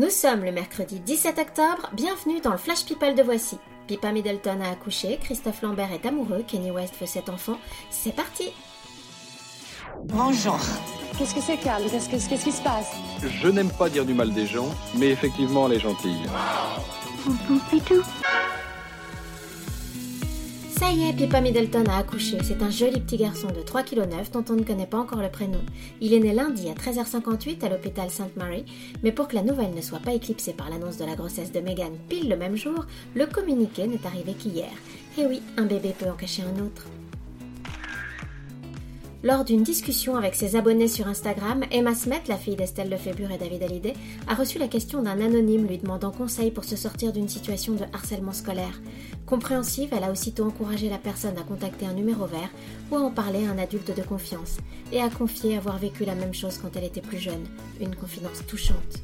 Nous sommes le mercredi 17 octobre, bienvenue dans le Flash People de Voici. Pippa Middleton a accouché, Christophe Lambert est amoureux, Kenny West veut cet enfant. C'est parti Bonjour. Qu'est-ce que c'est, Carl Qu'est-ce que- qu'est-ce qui se passe? Je n'aime pas dire du mal des gens, mais effectivement, elle est gentille. Ça y est, Pippa Middleton a accouché. C'est un joli petit garçon de 3,9 kg dont on ne connaît pas encore le prénom. Il est né lundi à 13h58 à l'hôpital St. Mary, mais pour que la nouvelle ne soit pas éclipsée par l'annonce de la grossesse de Meghan pile le même jour, le communiqué n'est arrivé qu'hier. Et oui, un bébé peut en cacher un autre. Lors d'une discussion avec ses abonnés sur Instagram, Emma Smet, la fille d'Estelle Lefébure et David Hallyday, a reçu la question d'un anonyme lui demandant conseil pour se sortir d'une situation de harcèlement scolaire. Compréhensive, elle a aussitôt encouragé la personne à contacter un numéro vert ou à en parler à un adulte de confiance et a confié avoir vécu la même chose quand elle était plus jeune. Une confidence touchante.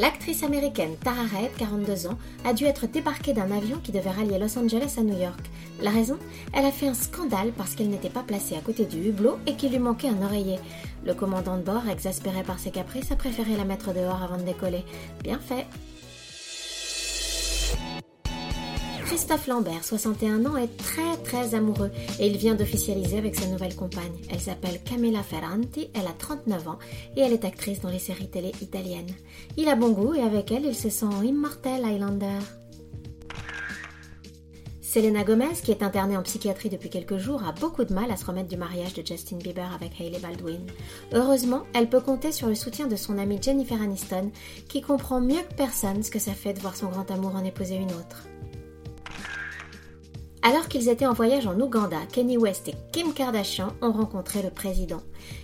L'actrice américaine Tara Reid, 42 ans, a dû être débarquée d'un avion qui devait rallier Los Angeles à New York. La raison? Elle a fait un scandale parce qu'elle n'était pas placée à côté du hublot et qu'il lui manquait un oreiller. Le commandant de bord, exaspéré par ses caprices, a préféré la mettre dehors avant de décoller. Bien fait Christophe Lambert, 61 ans, est très très amoureux et il vient d'officialiser avec sa nouvelle compagne. Elle s'appelle Camilla Ferranti, elle a 39 ans et elle est actrice dans les séries télé italiennes. Il a bon goût et avec elle, il se sent immortel Highlander. Selena Gomez, qui est internée en psychiatrie depuis quelques jours, a beaucoup de mal à se remettre du mariage de Justin Bieber avec Hailey Baldwin. Heureusement, elle peut compter sur le soutien de son amie Jennifer Aniston, qui comprend mieux que personne ce que ça fait de voir son grand amour en épouser une autre. Alors qu'ils étaient en voyage en Ouganda, Kenny West et Kim Kardashian ont rencontré le président.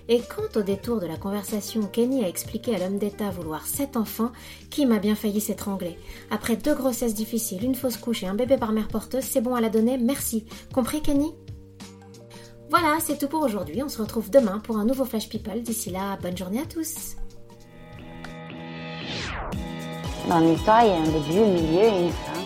Et quand au détour de la conversation, Kenny a expliqué à l'homme d'État vouloir sept enfants, Kim a bien failli s'étrangler. Après deux grossesses difficiles, une fausse couche et un bébé par mère porteuse, c'est bon à la donner, merci. Compris Kenny Voilà, c'est tout pour aujourd'hui. On se retrouve demain pour un nouveau Flash People. D'ici là, bonne journée à tous. Dans l'histoire, il y a un début, un milieu et une fin.